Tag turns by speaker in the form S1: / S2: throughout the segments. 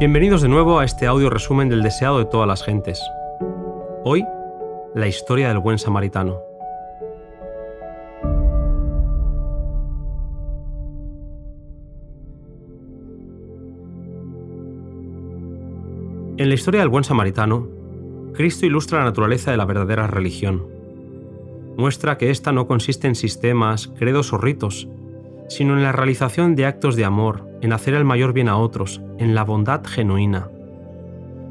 S1: Bienvenidos de nuevo a este audio resumen del deseado de todas las gentes. Hoy, la historia del buen samaritano. En la historia del buen samaritano, Cristo ilustra la naturaleza de la verdadera religión. Muestra que ésta no consiste en sistemas, credos o ritos, sino en la realización de actos de amor, en hacer el mayor bien a otros, en la bondad genuina.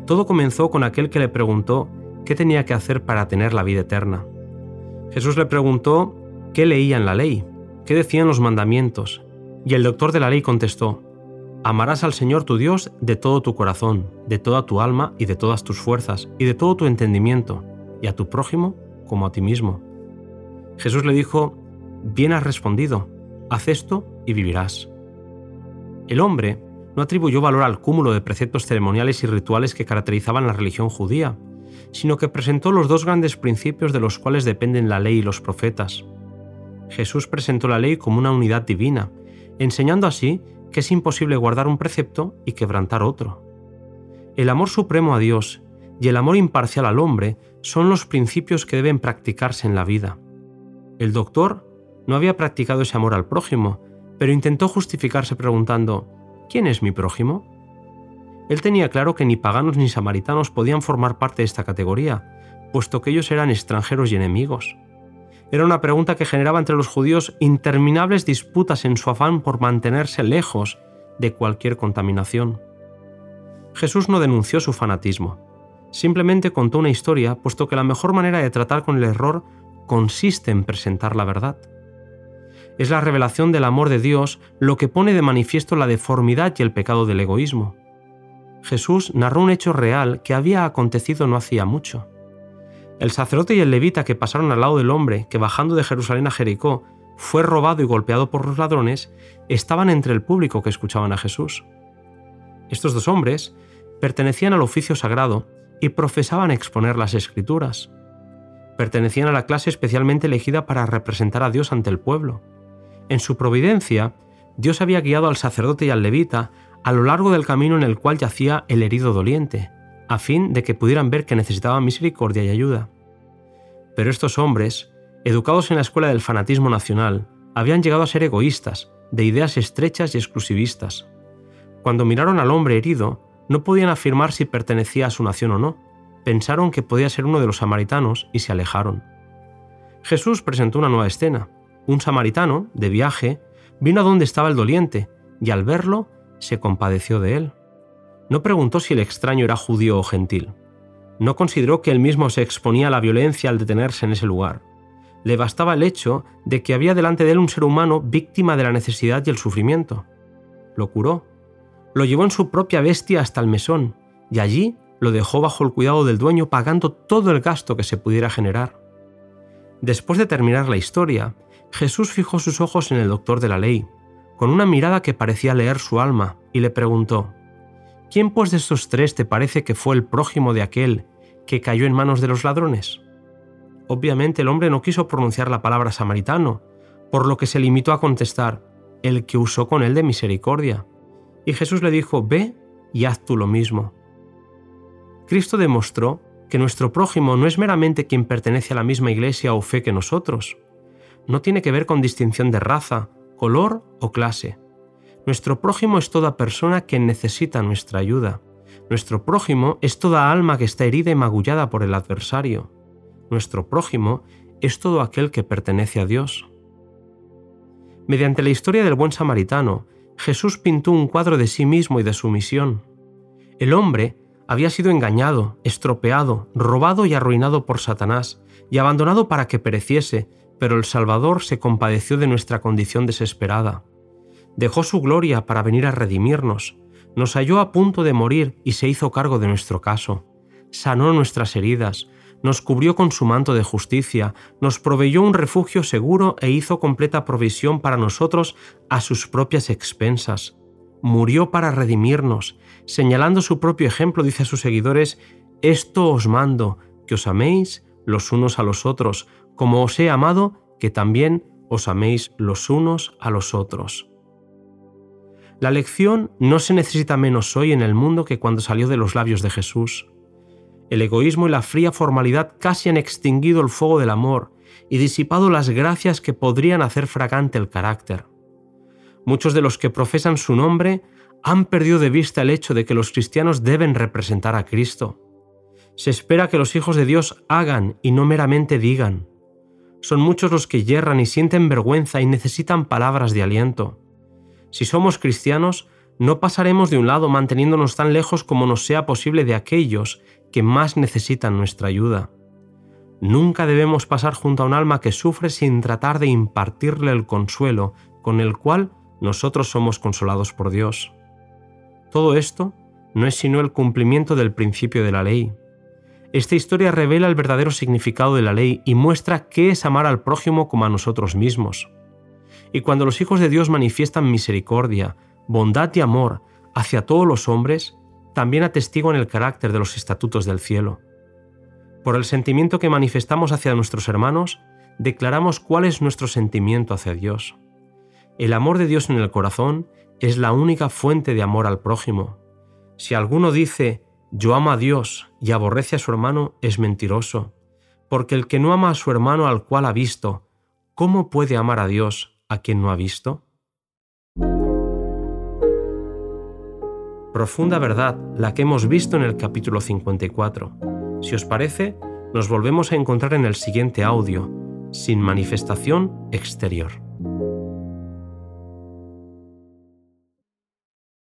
S1: Todo comenzó con aquel que le preguntó qué tenía que hacer para tener la vida eterna. Jesús le preguntó qué leía en la ley, qué decían los mandamientos, y el doctor de la ley contestó, Amarás al Señor tu Dios de todo tu corazón, de toda tu alma y de todas tus fuerzas, y de todo tu entendimiento, y a tu prójimo como a ti mismo. Jesús le dijo, Bien has respondido, haz esto y vivirás. El hombre no atribuyó valor al cúmulo de preceptos ceremoniales y rituales que caracterizaban la religión judía, sino que presentó los dos grandes principios de los cuales dependen la ley y los profetas. Jesús presentó la ley como una unidad divina, enseñando así que es imposible guardar un precepto y quebrantar otro. El amor supremo a Dios y el amor imparcial al hombre son los principios que deben practicarse en la vida. El doctor no había practicado ese amor al prójimo, pero intentó justificarse preguntando, ¿quién es mi prójimo? Él tenía claro que ni paganos ni samaritanos podían formar parte de esta categoría, puesto que ellos eran extranjeros y enemigos. Era una pregunta que generaba entre los judíos interminables disputas en su afán por mantenerse lejos de cualquier contaminación. Jesús no denunció su fanatismo, simplemente contó una historia, puesto que la mejor manera de tratar con el error consiste en presentar la verdad es la revelación del amor de Dios lo que pone de manifiesto la deformidad y el pecado del egoísmo. Jesús narró un hecho real que había acontecido no hacía mucho. El sacerdote y el levita que pasaron al lado del hombre que bajando de Jerusalén a Jericó fue robado y golpeado por los ladrones, estaban entre el público que escuchaban a Jesús. Estos dos hombres pertenecían al oficio sagrado y profesaban exponer las escrituras. Pertenecían a la clase especialmente elegida para representar a Dios ante el pueblo. En su providencia, Dios había guiado al sacerdote y al levita a lo largo del camino en el cual yacía el herido doliente, a fin de que pudieran ver que necesitaba misericordia y ayuda. Pero estos hombres, educados en la escuela del fanatismo nacional, habían llegado a ser egoístas, de ideas estrechas y exclusivistas. Cuando miraron al hombre herido, no podían afirmar si pertenecía a su nación o no. Pensaron que podía ser uno de los samaritanos y se alejaron. Jesús presentó una nueva escena un samaritano, de viaje, vino a donde estaba el doliente, y al verlo, se compadeció de él. No preguntó si el extraño era judío o gentil. No consideró que él mismo se exponía a la violencia al detenerse en ese lugar. Le bastaba el hecho de que había delante de él un ser humano víctima de la necesidad y el sufrimiento. Lo curó. Lo llevó en su propia bestia hasta el mesón, y allí lo dejó bajo el cuidado del dueño pagando todo el gasto que se pudiera generar. Después de terminar la historia, Jesús fijó sus ojos en el doctor de la ley, con una mirada que parecía leer su alma, y le preguntó, ¿Quién pues de estos tres te parece que fue el prójimo de aquel que cayó en manos de los ladrones? Obviamente el hombre no quiso pronunciar la palabra samaritano, por lo que se limitó a contestar, el que usó con él de misericordia. Y Jesús le dijo, ve y haz tú lo mismo. Cristo demostró que nuestro prójimo no es meramente quien pertenece a la misma iglesia o fe que nosotros, no tiene que ver con distinción de raza, color o clase. Nuestro prójimo es toda persona que necesita nuestra ayuda. Nuestro prójimo es toda alma que está herida y magullada por el adversario. Nuestro prójimo es todo aquel que pertenece a Dios. Mediante la historia del buen samaritano, Jesús pintó un cuadro de sí mismo y de su misión. El hombre había sido engañado, estropeado, robado y arruinado por Satanás, y abandonado para que pereciese, pero el Salvador se compadeció de nuestra condición desesperada. Dejó su gloria para venir a redimirnos, nos halló a punto de morir y se hizo cargo de nuestro caso. Sanó nuestras heridas, nos cubrió con su manto de justicia, nos proveyó un refugio seguro e hizo completa provisión para nosotros a sus propias expensas. Murió para redimirnos, señalando su propio ejemplo, dice a sus seguidores, Esto os mando, que os améis los unos a los otros, como os he amado, que también os améis los unos a los otros. La lección no se necesita menos hoy en el mundo que cuando salió de los labios de Jesús. El egoísmo y la fría formalidad casi han extinguido el fuego del amor y disipado las gracias que podrían hacer fragante el carácter. Muchos de los que profesan su nombre han perdido de vista el hecho de que los cristianos deben representar a Cristo. Se espera que los hijos de Dios hagan y no meramente digan. Son muchos los que yerran y sienten vergüenza y necesitan palabras de aliento. Si somos cristianos, no pasaremos de un lado manteniéndonos tan lejos como nos sea posible de aquellos que más necesitan nuestra ayuda. Nunca debemos pasar junto a un alma que sufre sin tratar de impartirle el consuelo con el cual nosotros somos consolados por Dios. Todo esto no es sino el cumplimiento del principio de la ley. Esta historia revela el verdadero significado de la ley y muestra qué es amar al prójimo como a nosotros mismos. Y cuando los hijos de Dios manifiestan misericordia, bondad y amor hacia todos los hombres, también atestiguan el carácter de los estatutos del cielo. Por el sentimiento que manifestamos hacia nuestros hermanos, declaramos cuál es nuestro sentimiento hacia Dios. El amor de Dios en el corazón es la única fuente de amor al prójimo. Si alguno dice, yo amo a Dios y aborrece a su hermano, es mentiroso, porque el que no ama a su hermano al cual ha visto, ¿cómo puede amar a Dios a quien no ha visto? Profunda verdad la que hemos visto en el capítulo 54. Si os parece, nos volvemos a encontrar en el siguiente audio, sin manifestación exterior.